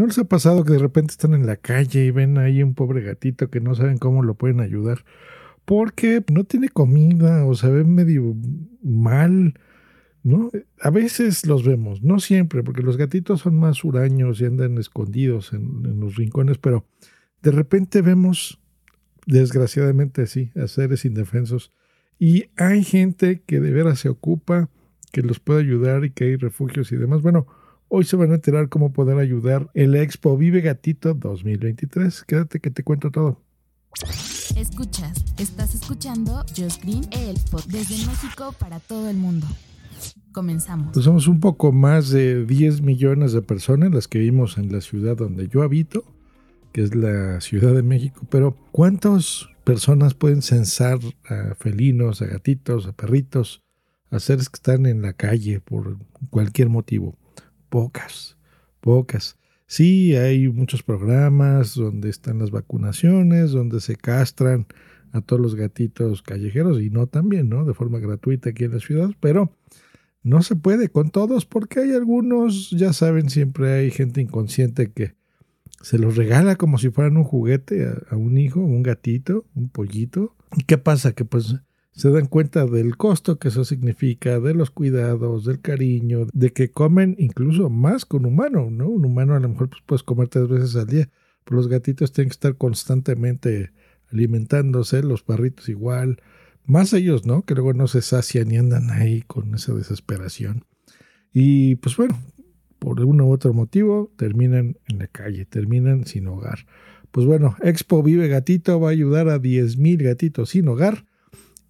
¿No les ha pasado que de repente están en la calle y ven ahí un pobre gatito que no saben cómo lo pueden ayudar? Porque no tiene comida o se ve medio mal, ¿no? A veces los vemos, no siempre, porque los gatitos son más huraños y andan escondidos en, en los rincones, pero de repente vemos, desgraciadamente sí, a seres indefensos. Y hay gente que de veras se ocupa, que los puede ayudar y que hay refugios y demás. Bueno, Hoy se van a enterar cómo poder ayudar el Expo Vive Gatito 2023. Quédate que te cuento todo. Escuchas, estás escuchando Just Green, el pod desde México para todo el mundo. Comenzamos. Pues somos un poco más de 10 millones de personas las que vivimos en la ciudad donde yo habito, que es la Ciudad de México, pero ¿cuántas personas pueden censar a felinos, a gatitos, a perritos, a seres que están en la calle por cualquier motivo? Pocas, pocas. Sí, hay muchos programas donde están las vacunaciones, donde se castran a todos los gatitos callejeros y no también, ¿no? De forma gratuita aquí en la ciudad, pero no se puede con todos porque hay algunos, ya saben, siempre hay gente inconsciente que se los regala como si fueran un juguete a, a un hijo, un gatito, un pollito. ¿Y qué pasa? Que pues se dan cuenta del costo que eso significa, de los cuidados, del cariño, de que comen incluso más con humano, ¿no? Un humano a lo mejor pues, puedes comer tres veces al día, pero los gatitos tienen que estar constantemente alimentándose, los perritos igual, más ellos, ¿no? Que luego no se sacian y andan ahí con esa desesperación. Y pues bueno, por uno u otro motivo terminan en la calle, terminan sin hogar. Pues bueno, Expo Vive Gatito va a ayudar a 10.000 gatitos sin hogar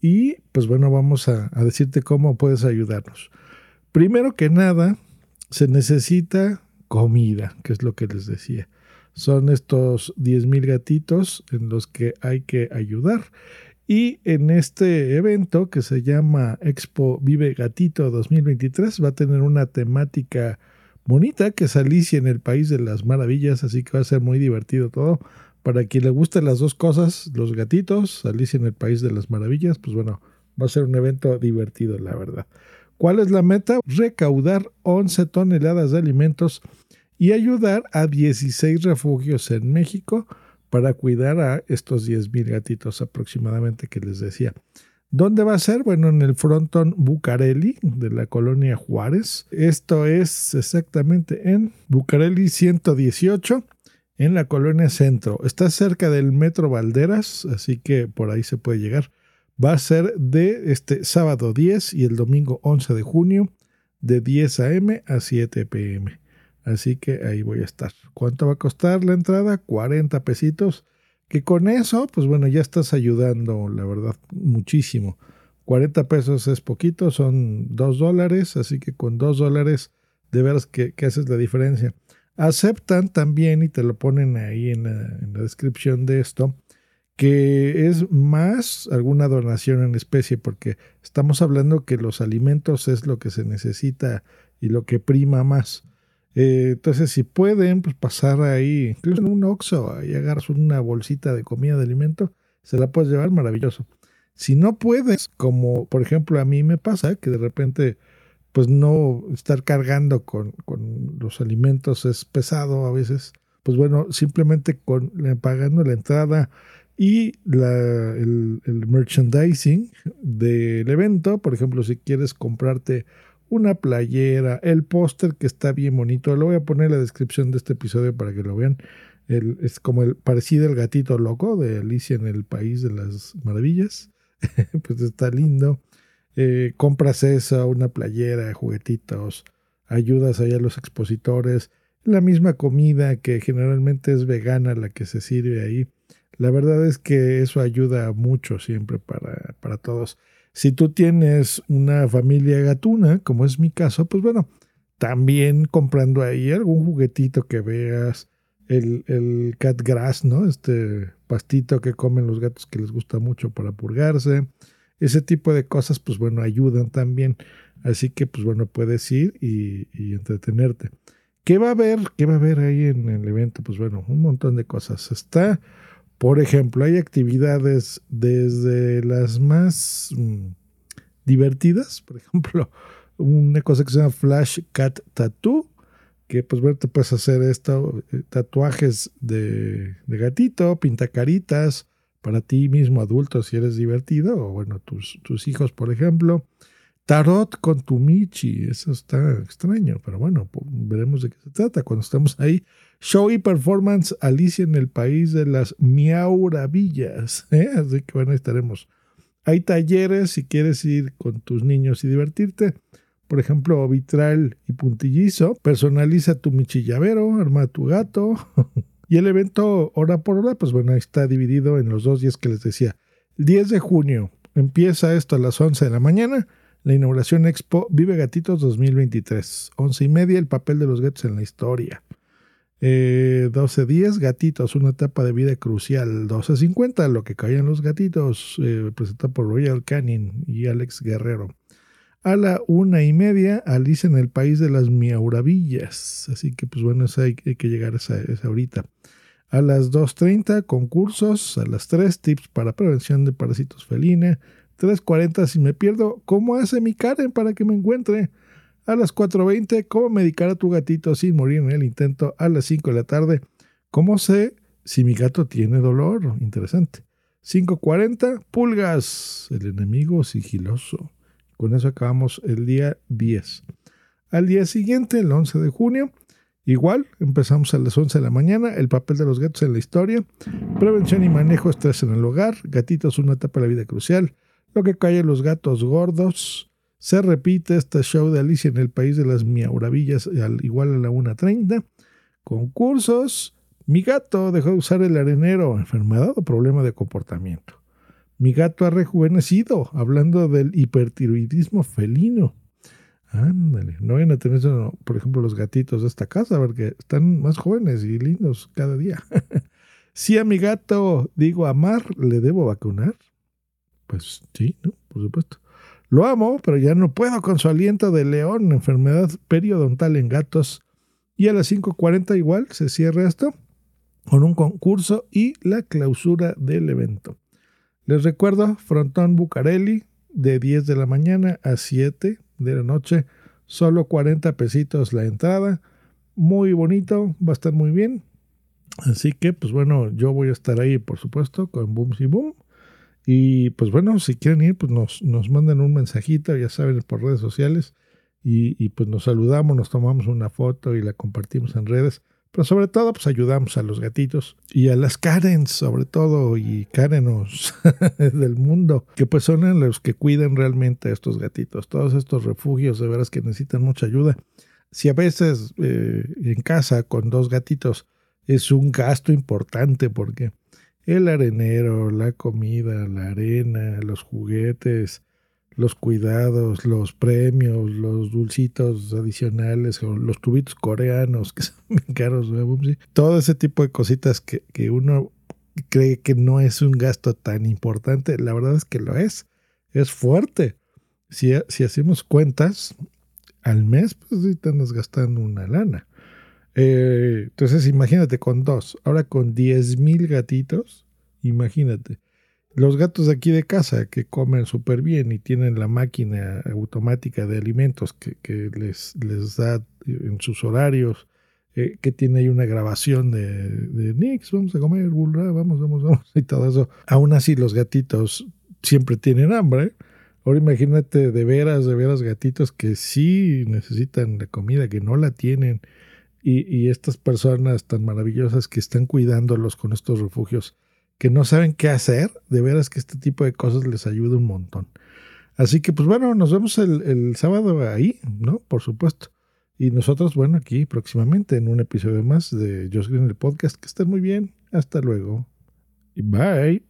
y pues bueno, vamos a, decirte cómo puedes ayudarnos. Primero que nada, se necesita comida, que es lo que les decía. Son estos 10.000 gatitos en los que hay que ayudar. Y en este evento que se llama Expo Vive Gatito 2023 va a tener una temática bonita que es Alicia en el País de las Maravillas, así que va a ser muy divertido todo. Para quien le gusten las dos cosas, los gatitos, Alicia en el País de las Maravillas, pues bueno, va a ser un evento divertido, la verdad. ¿Cuál es la meta? Recaudar 11 toneladas de alimentos y ayudar a 16 refugios en México para cuidar a estos 10.000 gatitos aproximadamente que les decía. ¿Dónde va a ser? Bueno, en el frontón Bucareli de la colonia Juárez. Esto es exactamente en Bucareli 118 en la colonia Centro. Está cerca del Metro Valderas, así que por ahí se puede llegar. Va a ser de este sábado 10 y el domingo 11 de junio, de 10 a.m. a 7 p.m. Así que ahí voy a estar. ¿Cuánto va a costar la entrada? 40 pesitos. Que con eso, pues bueno, ya estás ayudando, la verdad, muchísimo. 40 pesos es poquito, son 2 dólares, así que con 2 dólares de veras que, que haces la diferencia. Aceptan también, y te lo ponen ahí en la, descripción de esto, que es más alguna donación en especie, porque estamos hablando que los alimentos es lo que se necesita y lo que prima más. Eh, entonces, si pueden, pues pasar ahí, incluso en un Oxxo, y agarras una bolsita de comida de alimento, se la puedes llevar, maravilloso. Si no puedes, como por ejemplo a mí me pasa, que de repente pues no estar cargando con, los alimentos es pesado a veces. Pues bueno, simplemente con pagando la entrada y la, el, el, merchandising del evento, por ejemplo, si quieres comprarte una playera, el póster que está bien bonito, lo voy a poner en la descripción de este episodio para que lo vean. El, es como el parecido al gatito loco de Alicia en el País de las Maravillas. pues está lindo. Eh, compras eso, una playera, juguetitos, ayudas allá a los expositores, la misma comida que generalmente es vegana la que se sirve ahí. La verdad es que eso ayuda mucho siempre para, para todos. Si tú tienes una familia gatuna, como es mi caso, pues bueno, también comprando ahí algún juguetito que veas, el, el cat grass, ¿no? Este pastito que comen los gatos que les gusta mucho para purgarse. Ese tipo de cosas, pues bueno, ayudan también. Así que, pues bueno, puedes ir y, y entretenerte. ¿Qué va a haber? ¿Qué va a haber ahí en el evento? Pues bueno, un montón de cosas. Está, por ejemplo, hay actividades desde las más mm, divertidas, por ejemplo, una cosa que se llama Flash Cat Tattoo, que pues bueno, te puedes hacer esto, eh, tatuajes de, de gatito, pintacaritas para ti mismo adulto si eres divertido, o bueno, tus, tus hijos, por ejemplo. Tarot con tu Michi, eso está extraño, pero bueno, veremos de qué se trata cuando estamos ahí. Show y performance Alicia en el país de las miauravillas, ¿eh? así que bueno, ahí estaremos. Hay talleres si quieres ir con tus niños y divertirte. Por ejemplo, vitral y puntillizo. Personaliza tu Michi llavero, arma tu gato. y el evento hora por hora, pues bueno, está dividido en los dos días que les decía. El 10 de junio empieza esto a las 11 de la mañana la inauguración Expo Vive Gatitos 2023. Once y media, el papel de los gatos en la historia. Eh, 12.10, Gatitos, una etapa de vida crucial. 12.50, Lo que caían los gatitos, eh, presentado por Royal Canin y Alex Guerrero. A la una y media, Alice en el País de las Miauravillas. Así que, pues bueno, hay, hay que llegar a esa, esa ahorita. A las 2.30, concursos. A las 3, tips para prevención de parásitos felina. 3.40 si me pierdo, ¿cómo hace mi Karen para que me encuentre? A las 4.20, ¿cómo medicar a tu gatito sin morir en el intento? A las 5 de la tarde, ¿cómo sé si mi gato tiene dolor? Interesante. 5.40, pulgas, el enemigo sigiloso. Con eso acabamos el día 10. Al día siguiente, el 11 de junio, igual, empezamos a las 11 de la mañana, el papel de los gatos en la historia, prevención y manejo estrés en el hogar, gatitos una etapa de la vida crucial, lo que cae los gatos gordos. Se repite este show de Alicia en el País de las Miauravillas, al igual a la 1.30. Concursos. Mi gato dejó de usar el arenero, enfermedad o problema de comportamiento. Mi gato ha rejuvenecido, hablando del hipertiroidismo felino. Ándale, no vayan a tener, por ejemplo, los gatitos de esta casa, porque están más jóvenes y lindos cada día. si a mi gato digo amar, ¿le debo vacunar? Pues sí, ¿no? Por supuesto. Lo amo, pero ya no puedo con su aliento de león, enfermedad periodontal en gatos. Y a las 5.40 igual se cierra esto con un concurso y la clausura del evento. Les recuerdo, Frontón Bucareli, de 10 de la mañana a 7 de la noche, solo 40 pesitos la entrada. Muy bonito, va a estar muy bien. Así que, pues bueno, yo voy a estar ahí, por supuesto, con Boom y Boom. Y pues bueno, si quieren ir, pues nos, nos mandan un mensajito, ya saben, por redes sociales. Y, pues nos saludamos, nos tomamos una foto y la compartimos en redes. Pero sobre todo, pues ayudamos a los gatitos y a las Karens, sobre todo, y Karenos del mundo, que pues son los que cuidan realmente a estos gatitos. Todos estos refugios, de veras que necesitan mucha ayuda. Si a veces eh, en casa con dos gatitos es un gasto importante porque el arenero, la comida, la arena, los juguetes, los cuidados, los premios, los dulcitos adicionales, los tubitos coreanos que son bien caros, todo ese tipo de cositas que, que uno cree que no es un gasto tan importante, la verdad es que lo es, es fuerte. Si, si hacemos cuentas, al mes, pues te andas gastando una lana. Eh, entonces imagínate con dos, ahora con 10 mil gatitos, imagínate. Los gatos de aquí de casa que comen súper bien y tienen la máquina automática de alimentos que, les, da en sus horarios, eh, que tiene ahí una grabación de, de Nix, vamos a comer, vamos, vamos, vamos, y todo eso. Aún así los gatitos siempre tienen hambre. Ahora imagínate de veras, de veras gatitos que sí necesitan la comida, que no la tienen y, estas personas tan maravillosas que están cuidándolos con estos refugios, que no saben qué hacer, de veras que este tipo de cosas les ayuda un montón. Así que pues bueno, nos vemos el, sábado ahí, ¿no? Por supuesto. Y nosotros, bueno, aquí próximamente en un episodio más de Josh Green el podcast. Que estén muy bien. Hasta luego. Bye.